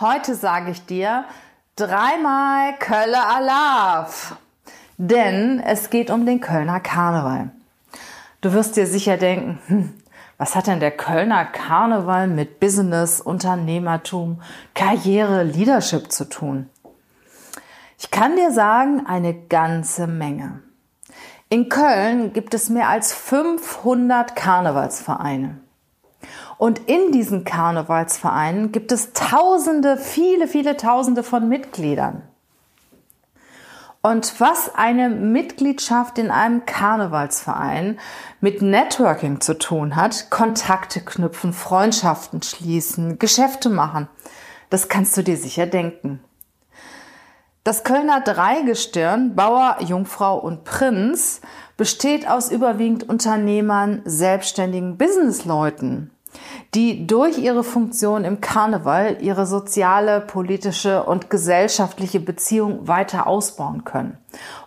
Heute sage ich dir dreimal Kölle Alaf. Denn es geht um den Kölner Karneval. Du wirst dir sicher denken, hm, was hat denn der Kölner Karneval mit Business, Unternehmertum, Karriere, Leadership zu tun? Ich kann dir sagen, eine ganze Menge. In Köln gibt es mehr als 500 Karnevalsvereine. Und in diesen Karnevalsvereinen gibt es Tausende, viele, viele Tausende von Mitgliedern. Und was eine Mitgliedschaft in einem Karnevalsverein mit Networking zu tun hat, Kontakte knüpfen, Freundschaften schließen, Geschäfte machen, das kannst du dir sicher denken. Das Kölner Dreigestirn, Bauer, Jungfrau und Prinz, besteht aus überwiegend Unternehmern, selbstständigen Businessleuten die durch ihre Funktion im Karneval ihre soziale, politische und gesellschaftliche Beziehung weiter ausbauen können.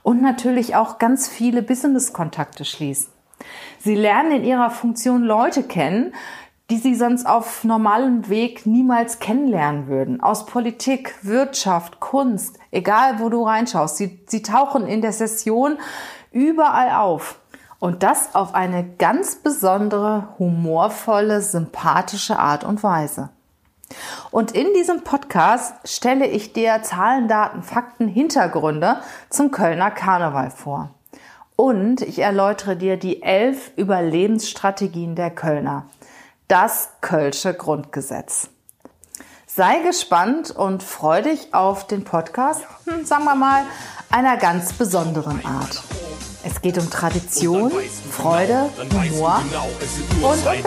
Und natürlich auch ganz viele Business-Kontakte schließen. Sie lernen in ihrer Funktion Leute kennen, die sie sonst auf normalem Weg niemals kennenlernen würden. Aus Politik, Wirtschaft, Kunst, egal wo du reinschaust. Sie, sie tauchen in der Session überall auf. Und das auf eine ganz besondere, humorvolle, sympathische Art und Weise. Und in diesem Podcast stelle ich dir Zahlen, Daten, Fakten, Hintergründe zum Kölner Karneval vor. Und ich erläutere dir die elf Überlebensstrategien der Kölner. Das Kölsche Grundgesetz. Sei gespannt und freu dich auf den Podcast, hm, sagen wir mal, einer ganz besonderen Art. Es geht um Tradition, Freude, Humor und um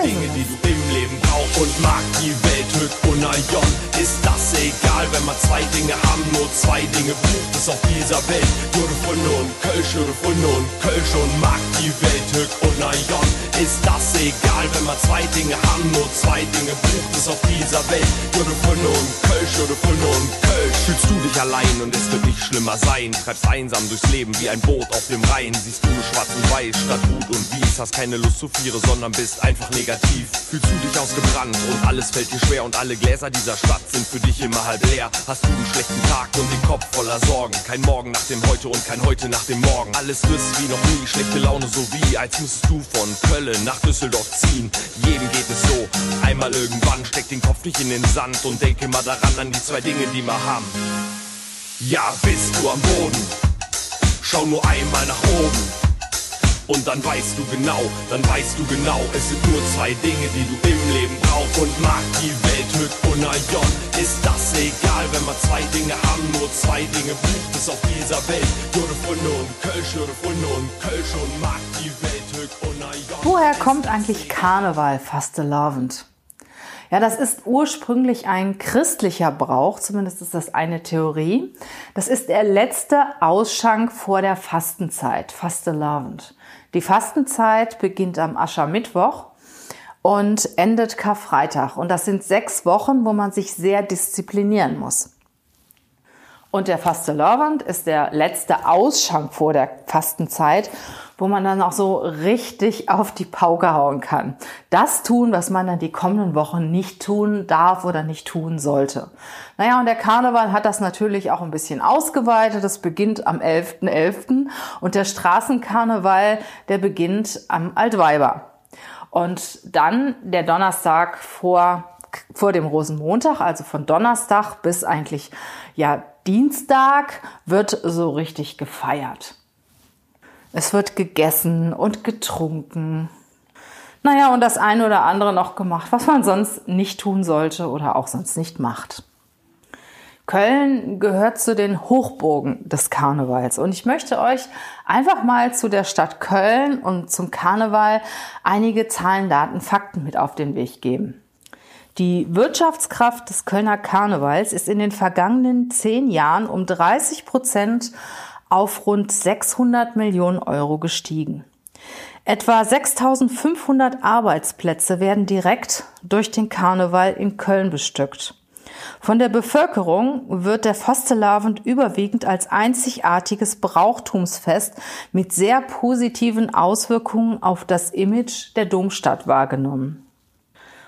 und mag die Welt Hück und Aion. Ist das egal, wenn man zwei Dinge haben, nur zwei Dinge braucht es auf dieser Welt. Jure Funde und Kölsch, Jure Funde und Kölsch und mag die Welt Hück und Aion. Ist das egal, wenn man zwei Dinge haben, nur zwei Dinge braucht es auf dieser Welt. Jure Funde und Kölsch, Jure Funde und Kölsch. Fühlst du dich allein und es wird nicht schlimmer sein. Treibst einsam durchs Leben wie ein Boot auf dem Rhein. Siehst du schwarz und weiß statt gut und wies. Hast keine Lust zu Viere, sondern bist einfach negativ. Fühlst du dich ausgebrannt und alles fällt dir schwer und alle Gläser dieser Stadt sind für dich immer halb leer. Hast du einen schlechten Tag und den Kopf voller Sorgen. Kein Morgen nach dem Heute und kein Heute nach dem Morgen. Alles ist wie noch nie, schlechte Laune so wie, als müsstest du von Köln nach Düsseldorf ziehen. Jedem geht es so. Einmal irgendwann steck den Kopf nicht in den Sand und denke mal daran an die zwei Dinge, die wir haben. Ja, bist du am Boden? Schau nur einmal nach oben. Und dann weißt du genau, dann weißt du genau, es sind nur zwei Dinge, die du im Leben brauchst. Und mag die Welt und Aion, ist das egal, wenn wir zwei Dinge haben, nur zwei Dinge braucht es auf dieser Welt. Jure Funde und Kölsch, Jure Funde und Kölsch und mag die Welt. Woher kommt eigentlich Karneval, fastelavend? Ja, das ist ursprünglich ein christlicher Brauch, zumindest ist das eine Theorie. Das ist der letzte Ausschank vor der Fastenzeit, Fastelavend. Die Fastenzeit beginnt am Aschermittwoch und endet Karfreitag. Und das sind sechs Wochen, wo man sich sehr disziplinieren muss. Und der Fastelavond ist der letzte Ausschank vor der Fastenzeit, wo man dann auch so richtig auf die Pauke hauen kann. Das tun, was man dann die kommenden Wochen nicht tun darf oder nicht tun sollte. Naja, und der Karneval hat das natürlich auch ein bisschen ausgeweitet. Das beginnt am 11.11. .11. und der Straßenkarneval, der beginnt am Altweiber. Und dann der Donnerstag vor, vor dem Rosenmontag, also von Donnerstag bis eigentlich, ja, Dienstag wird so richtig gefeiert. Es wird gegessen und getrunken. Naja, und das eine oder andere noch gemacht, was man sonst nicht tun sollte oder auch sonst nicht macht. Köln gehört zu den Hochburgen des Karnevals. Und ich möchte euch einfach mal zu der Stadt Köln und zum Karneval einige Zahlen, Daten, Fakten mit auf den Weg geben. Die Wirtschaftskraft des Kölner Karnevals ist in den vergangenen zehn Jahren um 30 Prozent auf rund 600 Millionen Euro gestiegen. Etwa 6500 Arbeitsplätze werden direkt durch den Karneval in Köln bestückt. Von der Bevölkerung wird der Fastelavond überwiegend als einzigartiges Brauchtumsfest mit sehr positiven Auswirkungen auf das Image der Domstadt wahrgenommen.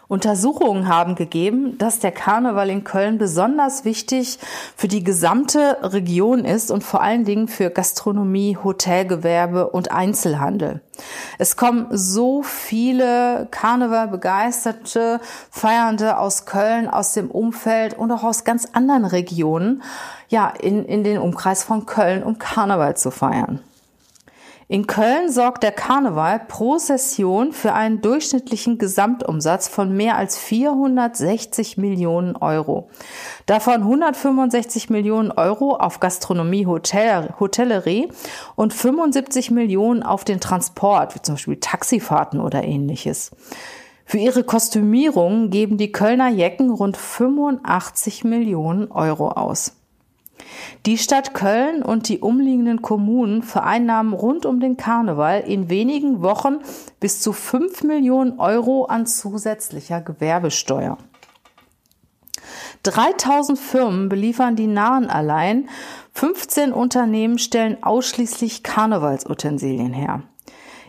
Untersuchungen haben gegeben, dass der Karneval in Köln besonders wichtig für die gesamte Region ist und vor allen Dingen für Gastronomie, Hotelgewerbe und Einzelhandel. Es kommen so viele Karneval-begeisterte Feiernde aus Köln, aus dem Umfeld und auch aus ganz anderen Regionen, ja, in, in den Umkreis von Köln, um Karneval zu feiern. In Köln sorgt der Karneval pro Session für einen durchschnittlichen Gesamtumsatz von mehr als 460 Millionen Euro. Davon 165 Millionen Euro auf Gastronomie, Hotel, Hotellerie und 75 Millionen auf den Transport, wie zum Beispiel Taxifahrten oder ähnliches. Für ihre Kostümierung geben die Kölner Jecken rund 85 Millionen Euro aus. Die Stadt Köln und die umliegenden Kommunen vereinnahmen rund um den Karneval in wenigen Wochen bis zu 5 Millionen Euro an zusätzlicher Gewerbesteuer. 3000 Firmen beliefern die Nahen allein. 15 Unternehmen stellen ausschließlich Karnevalsutensilien her.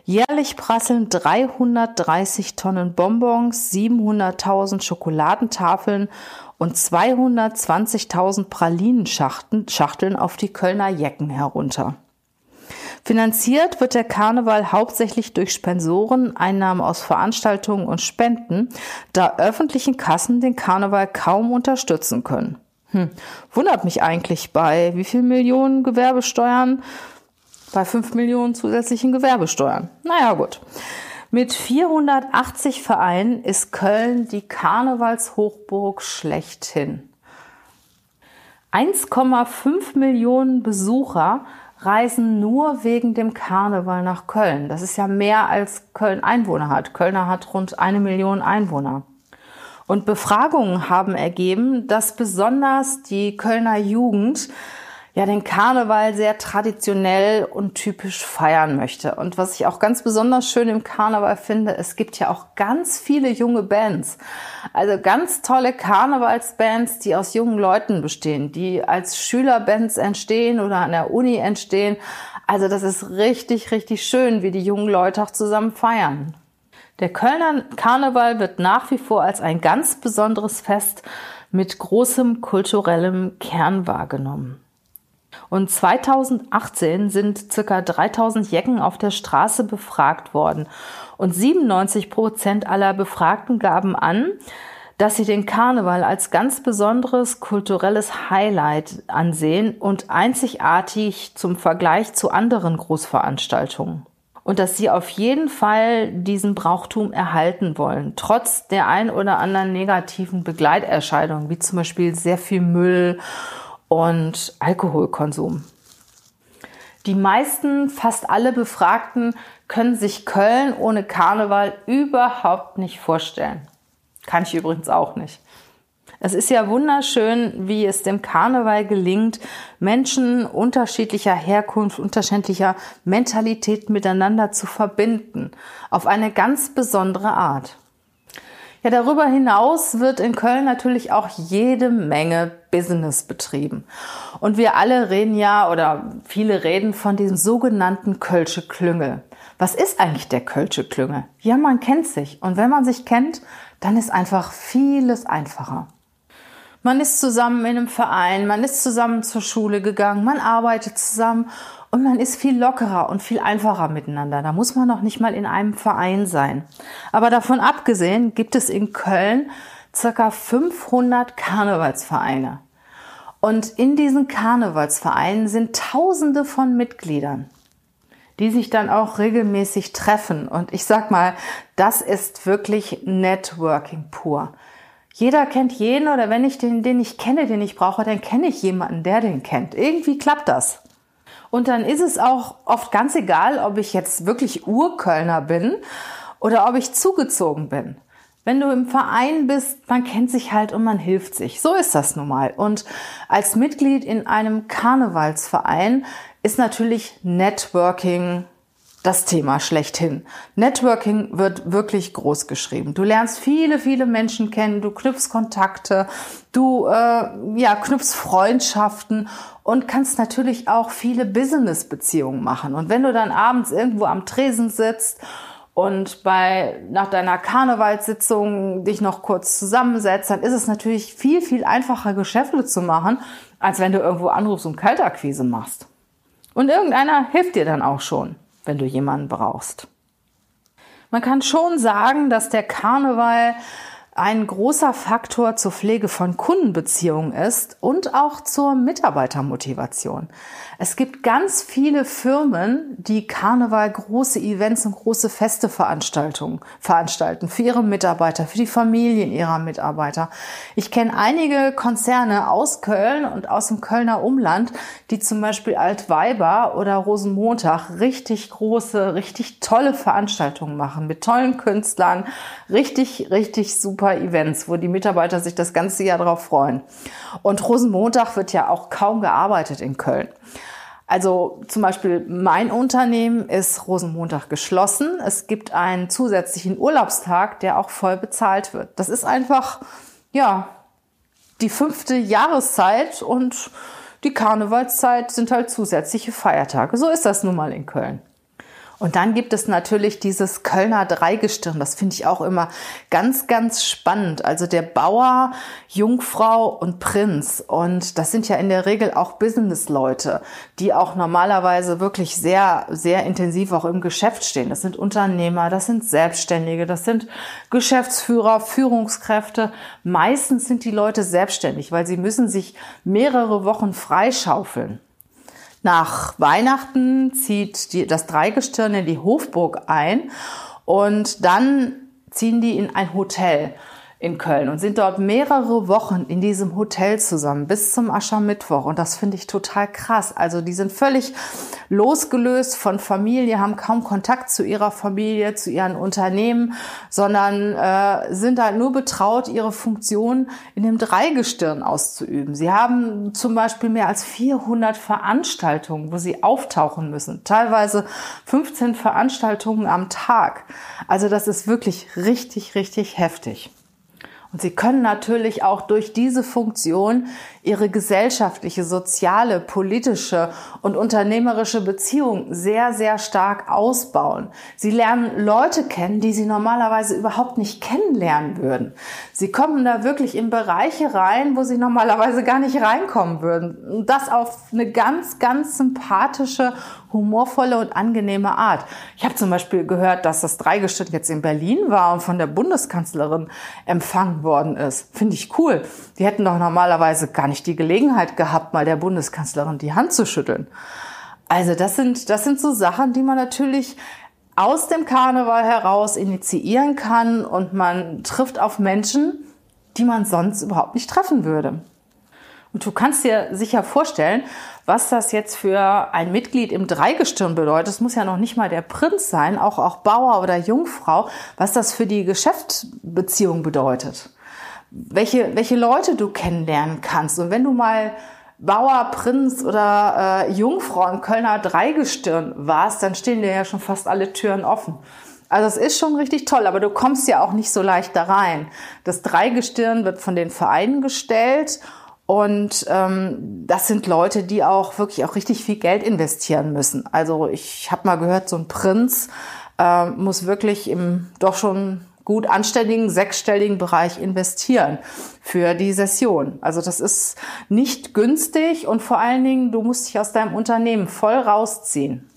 Jährlich prasseln 330 Tonnen Bonbons, 700.000 Schokoladentafeln und 220.000 Pralinenschachteln auf die Kölner Jecken herunter. Finanziert wird der Karneval hauptsächlich durch Spensoren, Einnahmen aus Veranstaltungen und Spenden, da öffentlichen Kassen den Karneval kaum unterstützen können. Hm. Wundert mich eigentlich bei wie viel Millionen Gewerbesteuern? Bei 5 Millionen zusätzlichen Gewerbesteuern. Naja, gut. Mit 480 Vereinen ist Köln die Karnevalshochburg schlechthin. 1,5 Millionen Besucher reisen nur wegen dem Karneval nach Köln. Das ist ja mehr als Köln Einwohner hat. Kölner hat rund eine Million Einwohner. Und Befragungen haben ergeben, dass besonders die Kölner Jugend ja den Karneval sehr traditionell und typisch feiern möchte. Und was ich auch ganz besonders schön im Karneval finde, es gibt ja auch ganz viele junge Bands. Also ganz tolle Karnevalsbands, die aus jungen Leuten bestehen, die als Schülerbands entstehen oder an der Uni entstehen. Also das ist richtig, richtig schön, wie die jungen Leute auch zusammen feiern. Der Kölner Karneval wird nach wie vor als ein ganz besonderes Fest mit großem kulturellem Kern wahrgenommen. Und 2018 sind circa 3000 Jecken auf der Straße befragt worden. Und 97 Prozent aller Befragten gaben an, dass sie den Karneval als ganz besonderes kulturelles Highlight ansehen und einzigartig zum Vergleich zu anderen Großveranstaltungen. Und dass sie auf jeden Fall diesen Brauchtum erhalten wollen, trotz der ein oder anderen negativen Begleiterscheinungen, wie zum Beispiel sehr viel Müll und Alkoholkonsum. Die meisten, fast alle Befragten können sich Köln ohne Karneval überhaupt nicht vorstellen. Kann ich übrigens auch nicht. Es ist ja wunderschön, wie es dem Karneval gelingt, Menschen unterschiedlicher Herkunft, unterschiedlicher Mentalität miteinander zu verbinden. Auf eine ganz besondere Art. Ja, darüber hinaus wird in Köln natürlich auch jede Menge Business betrieben. Und wir alle reden ja oder viele reden von diesem sogenannten Kölsche Klüngel. Was ist eigentlich der Kölsche Klüngel? Ja, man kennt sich. Und wenn man sich kennt, dann ist einfach vieles einfacher. Man ist zusammen in einem Verein, man ist zusammen zur Schule gegangen, man arbeitet zusammen und man ist viel lockerer und viel einfacher miteinander. Da muss man noch nicht mal in einem Verein sein. Aber davon abgesehen gibt es in Köln circa 500 Karnevalsvereine. Und in diesen Karnevalsvereinen sind Tausende von Mitgliedern, die sich dann auch regelmäßig treffen. Und ich sag mal, das ist wirklich Networking pur. Jeder kennt jeden oder wenn ich den, den ich kenne, den ich brauche, dann kenne ich jemanden, der den kennt. Irgendwie klappt das. Und dann ist es auch oft ganz egal, ob ich jetzt wirklich Urkölner bin oder ob ich zugezogen bin. Wenn du im Verein bist, man kennt sich halt und man hilft sich. So ist das nun mal. Und als Mitglied in einem Karnevalsverein ist natürlich Networking das Thema schlechthin. Networking wird wirklich groß geschrieben. Du lernst viele, viele Menschen kennen, du knüpfst Kontakte, du äh, ja, knüpfst Freundschaften und kannst natürlich auch viele Business-Beziehungen machen. Und wenn du dann abends irgendwo am Tresen sitzt und bei, nach deiner Karnevalssitzung dich noch kurz zusammensetzt, dann ist es natürlich viel, viel einfacher, Geschäfte zu machen, als wenn du irgendwo anrufst und Kaltakquise machst. Und irgendeiner hilft dir dann auch schon, wenn du jemanden brauchst. Man kann schon sagen, dass der Karneval ein großer Faktor zur Pflege von Kundenbeziehungen ist und auch zur Mitarbeitermotivation. Es gibt ganz viele Firmen, die Karneval große Events und große Feste Veranstaltungen veranstalten für ihre Mitarbeiter, für die Familien ihrer Mitarbeiter. Ich kenne einige Konzerne aus Köln und aus dem Kölner Umland, die zum Beispiel Altweiber oder Rosenmontag richtig große, richtig tolle Veranstaltungen machen mit tollen Künstlern, richtig, richtig super super Events, wo die Mitarbeiter sich das ganze Jahr darauf freuen. Und Rosenmontag wird ja auch kaum gearbeitet in Köln. Also zum Beispiel mein Unternehmen ist Rosenmontag geschlossen. Es gibt einen zusätzlichen Urlaubstag, der auch voll bezahlt wird. Das ist einfach, ja, die fünfte Jahreszeit und die Karnevalszeit sind halt zusätzliche Feiertage. So ist das nun mal in Köln. Und dann gibt es natürlich dieses Kölner Dreigestirn. Das finde ich auch immer ganz, ganz spannend. Also der Bauer, Jungfrau und Prinz. Und das sind ja in der Regel auch Businessleute, die auch normalerweise wirklich sehr, sehr intensiv auch im Geschäft stehen. Das sind Unternehmer, das sind Selbstständige, das sind Geschäftsführer, Führungskräfte. Meistens sind die Leute selbstständig, weil sie müssen sich mehrere Wochen freischaufeln. Nach Weihnachten zieht die, das Dreigestirn in die Hofburg ein und dann ziehen die in ein Hotel in Köln und sind dort mehrere Wochen in diesem Hotel zusammen bis zum Aschermittwoch. Und das finde ich total krass. Also die sind völlig losgelöst von Familie, haben kaum Kontakt zu ihrer Familie, zu ihren Unternehmen, sondern äh, sind halt nur betraut, ihre Funktion in dem Dreigestirn auszuüben. Sie haben zum Beispiel mehr als 400 Veranstaltungen, wo sie auftauchen müssen. Teilweise 15 Veranstaltungen am Tag. Also das ist wirklich richtig, richtig heftig. Und sie können natürlich auch durch diese Funktion ihre gesellschaftliche, soziale, politische und unternehmerische Beziehung sehr, sehr stark ausbauen. Sie lernen Leute kennen, die sie normalerweise überhaupt nicht kennenlernen würden. Sie kommen da wirklich in Bereiche rein, wo sie normalerweise gar nicht reinkommen würden. Und das auf eine ganz, ganz sympathische, humorvolle und angenehme Art. Ich habe zum Beispiel gehört, dass das Dreigestirn jetzt in Berlin war und von der Bundeskanzlerin empfangen worden ist. Finde ich cool. Die hätten doch normalerweise gar nicht die Gelegenheit gehabt, mal der Bundeskanzlerin die Hand zu schütteln. Also das sind, das sind so Sachen, die man natürlich aus dem Karneval heraus initiieren kann und man trifft auf Menschen, die man sonst überhaupt nicht treffen würde. Und du kannst dir sicher vorstellen, was das jetzt für ein Mitglied im Dreigestirn bedeutet. Es muss ja noch nicht mal der Prinz sein, auch, auch Bauer oder Jungfrau, was das für die Geschäftsbeziehung bedeutet welche, welche Leute du kennenlernen kannst. Und wenn du mal Bauer, Prinz oder äh, Jungfrau im Kölner Dreigestirn warst, dann stehen dir ja schon fast alle Türen offen. Also es ist schon richtig toll, aber du kommst ja auch nicht so leicht da rein. Das Dreigestirn wird von den Vereinen gestellt und ähm, das sind Leute, die auch wirklich auch richtig viel Geld investieren müssen. Also ich habe mal gehört, so ein Prinz äh, muss wirklich im doch schon gut anständigen sechsstelligen Bereich investieren für die Session. Also das ist nicht günstig und vor allen Dingen, du musst dich aus deinem Unternehmen voll rausziehen.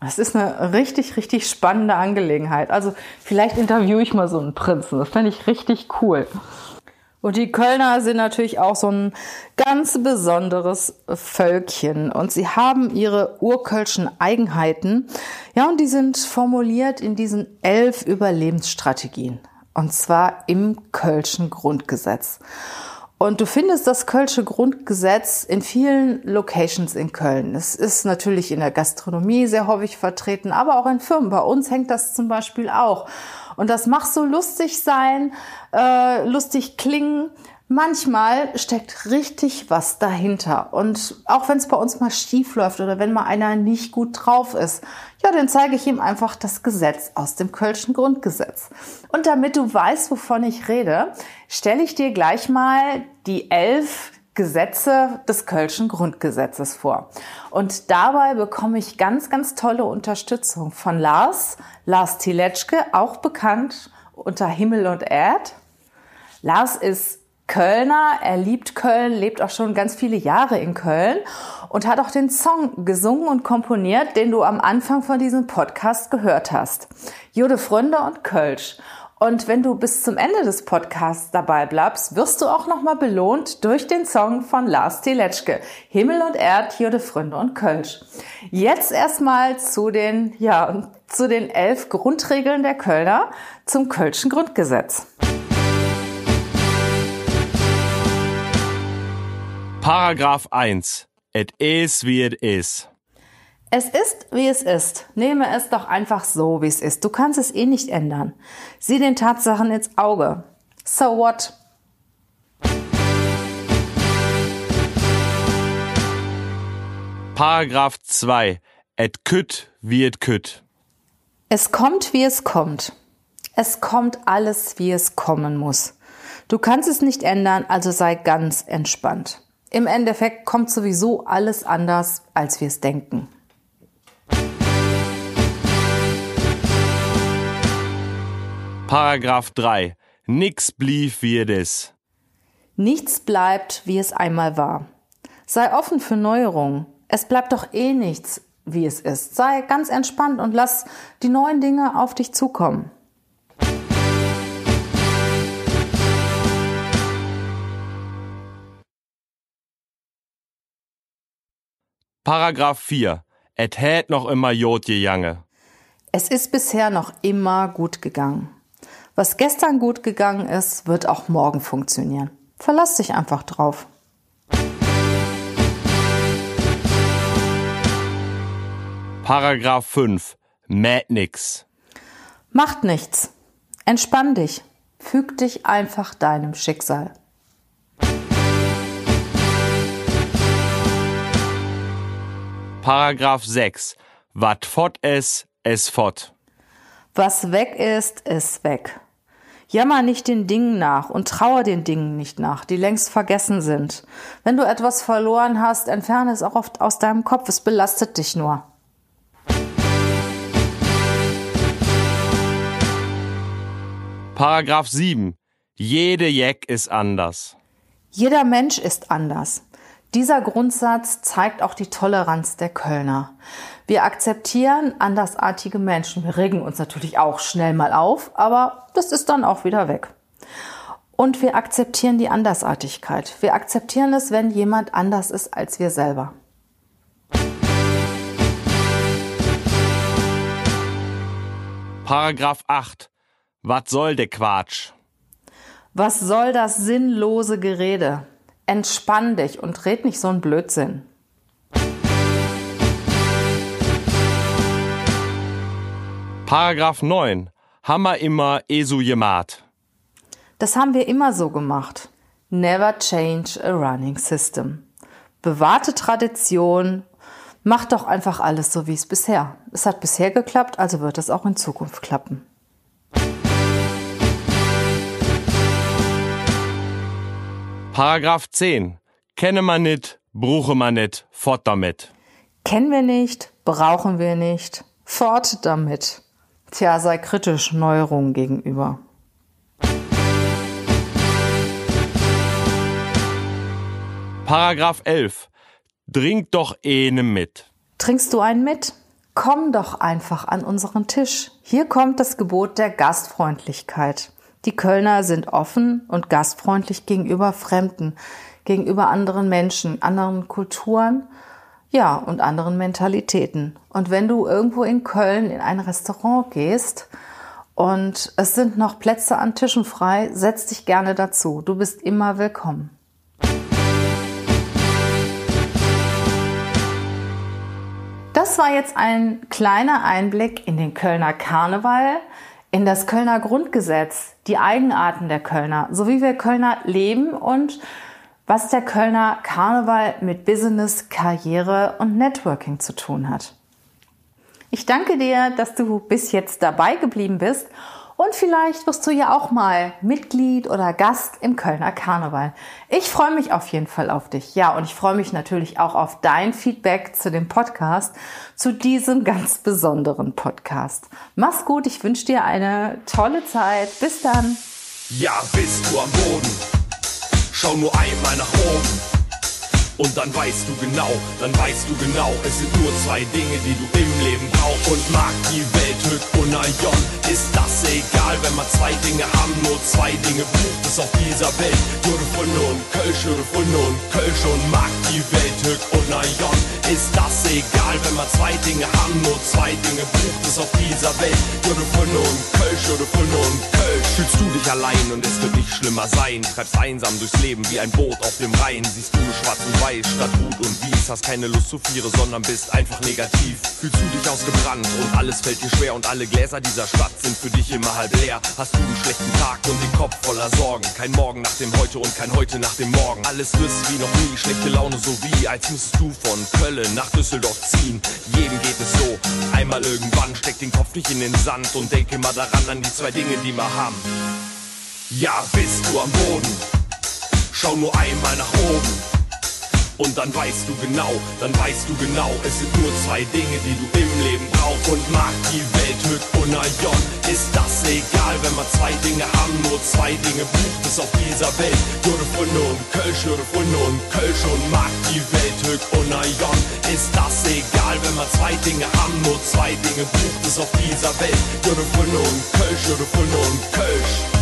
Das ist eine richtig, richtig spannende Angelegenheit. Also vielleicht interviewe ich mal so einen Prinzen. Das fände ich richtig cool. Und die Kölner sind natürlich auch so ein ganz besonderes Völkchen und sie haben ihre urkölschen Eigenheiten. Ja, und die sind formuliert in diesen elf Überlebensstrategien. Und zwar im Kölschen Grundgesetz. Und du findest das Kölsche Grundgesetz in vielen Locations in Köln. Es ist natürlich in der Gastronomie sehr häufig vertreten, aber auch in Firmen. Bei uns hängt das zum Beispiel auch. Und das macht so lustig sein, äh, lustig klingen. Manchmal steckt richtig was dahinter. Und auch wenn es bei uns mal schief läuft oder wenn mal einer nicht gut drauf ist, ja, dann zeige ich ihm einfach das Gesetz aus dem Kölschen Grundgesetz. Und damit du weißt, wovon ich rede, stelle ich dir gleich mal die elf Gesetze des Kölschen Grundgesetzes vor. Und dabei bekomme ich ganz, ganz tolle Unterstützung von Lars, Lars Tiletschke, auch bekannt unter Himmel und Erd. Lars ist Kölner, er liebt Köln, lebt auch schon ganz viele Jahre in Köln und hat auch den Song gesungen und komponiert, den du am Anfang von diesem Podcast gehört hast. Jude Fründe und Kölsch. Und wenn du bis zum Ende des Podcasts dabei bleibst, wirst du auch nochmal belohnt durch den Song von Lars Tiletschke. Himmel und Erd, Jude Fründe und Kölsch. Jetzt erstmal zu den, ja, zu den elf Grundregeln der Kölner zum Kölschen Grundgesetz. Paragraph 1. Et is wie it is. Es ist, wie es ist. Nehme es doch einfach so, wie es ist. Du kannst es eh nicht ändern. Sieh den Tatsachen ins Auge. So what? Paragraph 2. Et kütt wie et kütt. Es kommt, wie es kommt. Es kommt alles, wie es kommen muss. Du kannst es nicht ändern, also sei ganz entspannt. Im Endeffekt kommt sowieso alles anders, als wir es denken. Paragraph 3. Nix blieb wie es ist. Nichts bleibt, wie es einmal war. Sei offen für Neuerungen. Es bleibt doch eh nichts, wie es ist. Sei ganz entspannt und lass die neuen Dinge auf dich zukommen. Paragraph 4. Et hät noch immer Jod gejange. Es ist bisher noch immer gut gegangen. Was gestern gut gegangen ist, wird auch morgen funktionieren. Verlass dich einfach drauf. Paragraph 5. Mät nix. Macht nichts. Entspann dich. Füg dich einfach deinem Schicksal. Paragraph 6. Wat fort es, es fort. Was weg ist, ist weg. Jammer nicht den Dingen nach und trauer den Dingen nicht nach, die längst vergessen sind. Wenn du etwas verloren hast, entferne es auch oft aus deinem Kopf, es belastet dich nur. Paragraph 7. Jede Jeck ist anders. Jeder Mensch ist anders. Dieser Grundsatz zeigt auch die Toleranz der Kölner. Wir akzeptieren andersartige Menschen. Wir regen uns natürlich auch schnell mal auf, aber das ist dann auch wieder weg. Und wir akzeptieren die Andersartigkeit. Wir akzeptieren es, wenn jemand anders ist als wir selber. Paragraph 8. Was soll der Quatsch? Was soll das sinnlose Gerede? Entspann dich und red nicht so einen Blödsinn. Paragraph 9. Hammer immer Esu gemat. Das haben wir immer so gemacht. Never change a running system. Bewahrte Tradition. Mach doch einfach alles so wie es bisher. Es hat bisher geklappt, also wird es auch in Zukunft klappen. Paragraph 10. Kenne man nicht, bruche man nicht, fort damit. Kennen wir nicht, brauchen wir nicht, fort damit. Tja, sei kritisch Neuerungen gegenüber. Paragraph 11. Trink doch eine mit. Trinkst du einen mit? Komm doch einfach an unseren Tisch. Hier kommt das Gebot der Gastfreundlichkeit. Die Kölner sind offen und gastfreundlich gegenüber Fremden, gegenüber anderen Menschen, anderen Kulturen, ja, und anderen Mentalitäten. Und wenn du irgendwo in Köln in ein Restaurant gehst und es sind noch Plätze an Tischen frei, setz dich gerne dazu. Du bist immer willkommen. Das war jetzt ein kleiner Einblick in den Kölner Karneval, in das Kölner Grundgesetz, die Eigenarten der Kölner, so wie wir Kölner leben und was der Kölner Karneval mit Business, Karriere und Networking zu tun hat. Ich danke dir, dass du bis jetzt dabei geblieben bist Und vielleicht wirst du ja auch mal Mitglied oder Gast im Kölner Karneval. Ich freue mich auf jeden Fall auf dich. Ja, und ich freue mich natürlich auch auf dein Feedback zu dem Podcast, zu diesem ganz besonderen Podcast. Mach's gut, ich wünsche dir eine tolle Zeit. Bis dann. Ja, bist du am Boden? Schau nur einmal nach oben. Und dann weißt du genau, dann weißt du genau, es sind nur zwei Dinge, die du im Leben brauchst. Und mag die Welt Hück und Ion, ist das egal, wenn man zwei Dinge haben, nur zwei Dinge braucht es auf dieser Welt. Jure Funde und Kölsch, Jure Funde und Kölsch und mag die Welt Hück und Ion, ist das egal, wenn man zwei Dinge haben, nur zwei Dinge braucht es auf dieser Welt. Jure Funde und Kölsch, Jure Funde und Kölsch. Fühlst du dich allein und es wird nicht schlimmer sein, treibst einsam durchs Leben wie ein Boot auf dem Rhein, siehst du schwarz und weiß statt gut und wies. Hast keine Lust zu Viere, sondern bist einfach negativ. Fühlst du dich ausgebrannt und alles fällt dir schwer und alle Gläser dieser Stadt sind für dich immer halb leer. Hast du einen schlechten Tag und den Kopf voller Sorgen. Kein Morgen nach dem Heute und kein Heute nach dem Morgen. Alles ist wie noch nie, schlechte Laune so wie, als müsstest du von Köln nach Düsseldorf ziehen. Jedem geht es so. Einmal irgendwann steck den Kopf nicht in den Sand und denke mal daran an die zwei Dinge, die wir haben. Ja, bist du am Boden? Schau nur einmal nach oben. Und dann weißt du genau, dann weißt du genau, es sind nur zwei Dinge, die du im Leben brauchst. Und mag die Welt und Ion, ist das egal, wenn wir zwei Dinge haben, nur zwei Dinge bucht es auf dieser Welt. Jure Funde und Kölsch, Jure Funde und Kölsch und mag die Welt und Ion, ist das egal, wenn wir zwei Dinge haben, nur zwei Dinge bucht es auf dieser Welt. Jure Funde und Kölsch, Jure Funde und Kölsch.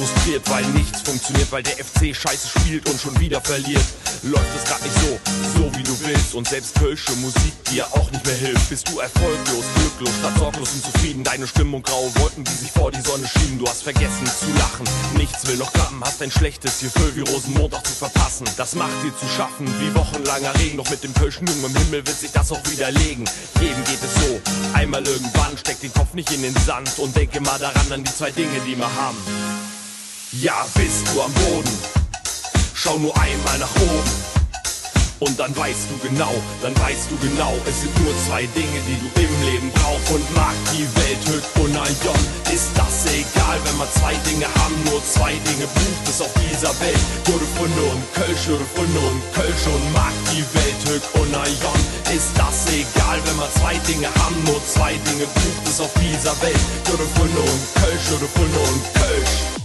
Frustriert, weil nichts funktioniert, weil der FC scheiße spielt und schon wieder verliert. Läuft es grad nicht so, so wie du willst und selbst kölsche Musik dir auch nicht mehr hilft. Bist du erfolglos, glücklos, statt sorglos und zufrieden. Deine Stimmung graue Wolken, die sich vor die Sonne schieben. Du hast vergessen zu lachen, nichts will noch klappen. Hast ein schlechtes Gefühl wie Rosenmontag zu verpassen. Das macht dir zu schaffen wie wochenlanger Regen. Doch mit dem Kölschen Jungen im Himmel wird sich das auch widerlegen. Jedem geht es so, einmal irgendwann steck den Kopf nicht in den Sand und denke mal daran an die zwei Dinge, die wir haben. Ja, bist du am Boden? Schau nur einmal nach oben. Und dann weißt du genau, dann weißt du genau, es sind nur zwei Dinge, die du im Leben brauchst. Und mag die Welt Hück und Ion, ist das egal, wenn wir zwei Dinge haben, nur zwei Dinge bucht es auf dieser Welt. Jure Funde und Kölsch, Jure Funde und Kölsch und mag die Welt Hück und Ion, ist das egal, wenn wir zwei Dinge haben, nur zwei Dinge bucht es auf dieser Welt. Jure Funde und Kölsch, Jure Funde und Kölsch.